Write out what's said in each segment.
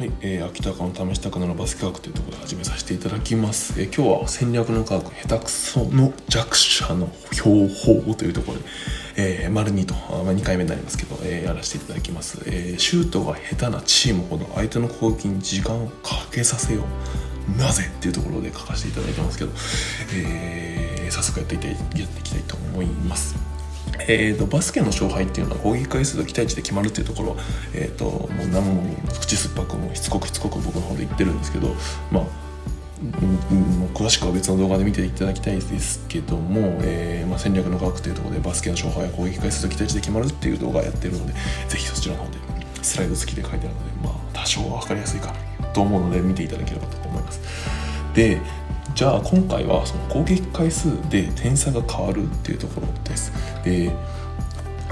はい、えー、秋田の試したくなるバスケ学というところで始めさせていただきます。えー、今日は戦略の科学下手くその弱者の標法というところで、えー、丸2と、まあ、2回目になりますけど、えー、やらせていただきます、えー。シュートが下手なチームほど相手の攻撃に時間をかけさせよう。なぜっていうところで書かせていただいてますけど、えー、早速やっていきやっていきたいと思います。えーと、バスケの勝敗っていうのは攻撃回数と期待値で決まるっていうところ、えーと、もう何も口酸っぱくもしつこくしつこく僕の方で言ってるんですけどまあもう詳しくは別の動画で見ていただきたいですけども、えー、まあ、戦略の科学というところでバスケの勝敗や攻撃回数と期待値で決まるっていう動画やってるのでぜひそちらの方でスライド付きで書いてあるので、まあ、多少は分かりやすいかと思うので見ていただければと思います。でじゃあ今回はその攻撃回数で点差が変わるっていうところです。で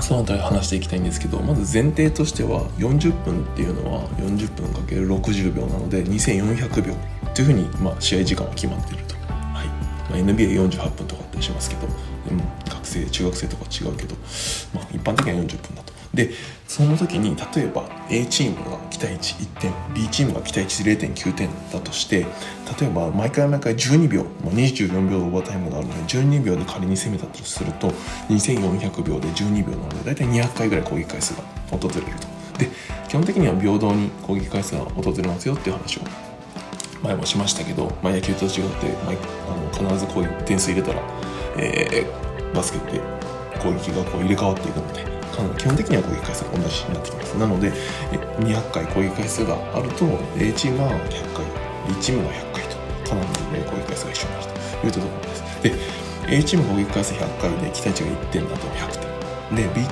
その辺り話していきたいんですけどまず前提としては40分っていうのは40分かける60秒なので2400秒というふうに、まあ、試合時間は決まっていると、はい。まあ、NBA48 分とかったりしますけど、学生中学生とか違うけど、まあ、一般的には40分だと。でその時に例えば A チームが期待値1点 B チームが期待値0.9点だとして例えば毎回毎回12秒、まあ、24秒のオーバータイムがあるので12秒で仮に攻めたとすると2400秒で12秒なので大体200回ぐらい攻撃回数が訪れると。で基本的には平等に攻撃回数が訪れますよっていう話を前もしましたけど、まあ、野球と違ってあの必ずこういう点数入れたら、えー、バスケって攻撃がこう入れ替わっていくので基本的には攻撃回数が同じになってきます。なので200回攻撃回数があると A チームは100回 B チームが100回とかなり攻撃回数が一緒になると。いうところです。で A チーム攻撃回数100回で期待値が1点だと100点。で B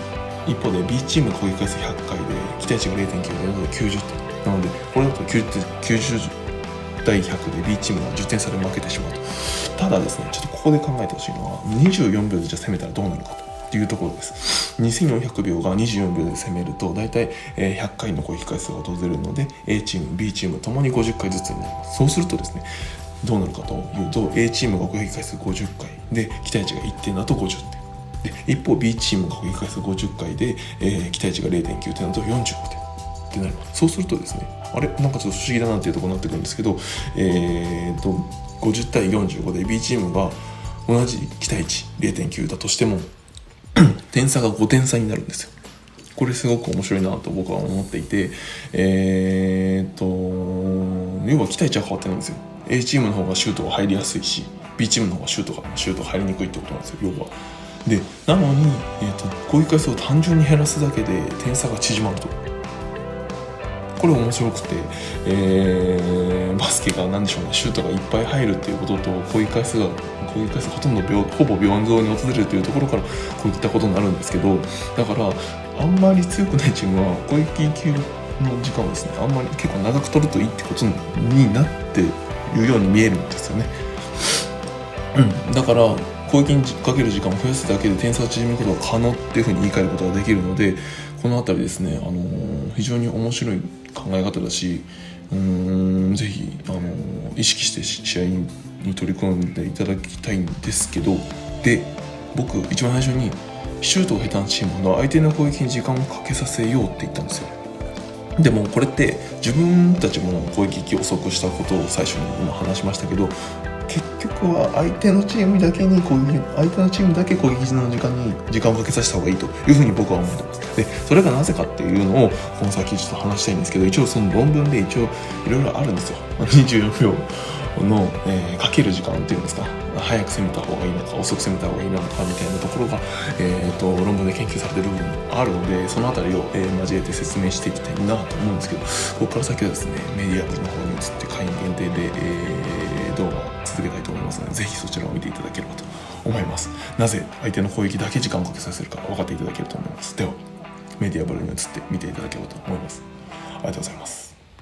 一方で B チーム攻撃回数100回で期待値が0.9でなので90点。なのでこれだと 90, 90対100で B チームが10点差で負けてしまうと。ただですねちょっとここで考えてほしいのは24秒でじゃあ攻めたらどうなるかと。っていうところです。2400秒が24秒で攻めると大体100回の攻撃回数が訪れるので A チーム B チームともに50回ずつになります。そうするとですねどうなるかというと A チームが攻撃回数50回で期待値が1点だと50点。で一方 B チームが攻撃回数50回で、えー、期待値が0.9点だと45点。ってなります。そうするとですねあれ？なんかちょっと不思議だなっていうとこになってくるんですけどえー、っと50対45で B チームが同じ期待値0.9だとしても 点差が5点差になるんですよ。これすごく面白いなと僕は思っていて、えー、っと、要は期待値は変わってないんですよ。A チームの方がシュートが入りやすいし、B チームの方がシュートが、シュート入りにくいってことなんですよ、要は。で、なのに、えー、っと、攻撃回数を単純に減らすだけで点差が縮まると。これ面白くて、えー、バスケが何でしょうねシュートがいっぱい入るっていうことと攻撃回数が攻撃回数ほとんど病ほぼ平等に訪れるというところからこういったことになるんですけどだからあんまり強くないチームは攻撃級の時間をですねあんまり結構長く取るといいってことになっているように見えるんですよね。うん、だから攻撃にかける時間を増やすだけで点差を縮めることが可能っていうふうに言い換えることができるのでこの辺りですね、あのー、非常に面白い考え方だしうんぜひ、あのー、意識して試合にに取り組んでいただきたいんですけどで僕一番最初にシュートを下手なチームの相手の攻撃に時間をかけさせようって言ったんですよ。でもこれって自分たちも攻撃遅くしたことを最初に今話しましたけど結局は相手のチームだけに攻撃相手のチームだけ攻撃時の時間に時間をかけさせた方がいいというふうに僕は思ってます。でそれがなぜかっていうのをこの先ちょっと話したいんですけど一応その論文で一応いろいろあるんですよ。24秒の、えー、かける時間っていうんですか。早く攻めた方がいいのか遅く攻めた方がいいのかみたいなところが、えーと、論文で研究されてる部分もあるのでその辺りを、えー、交えて説明していきたいなと思うんですけどここから先はですねメディア部の方に移って会員限定で、えー、動画を続けたいと思いますのでぜひそちらを見ていただければと思います。なぜ相手の攻撃だけ時間をかけさせるか分かっていただけると思います。ではメディアブルに移って見ていただければと思います。ありがとうございます。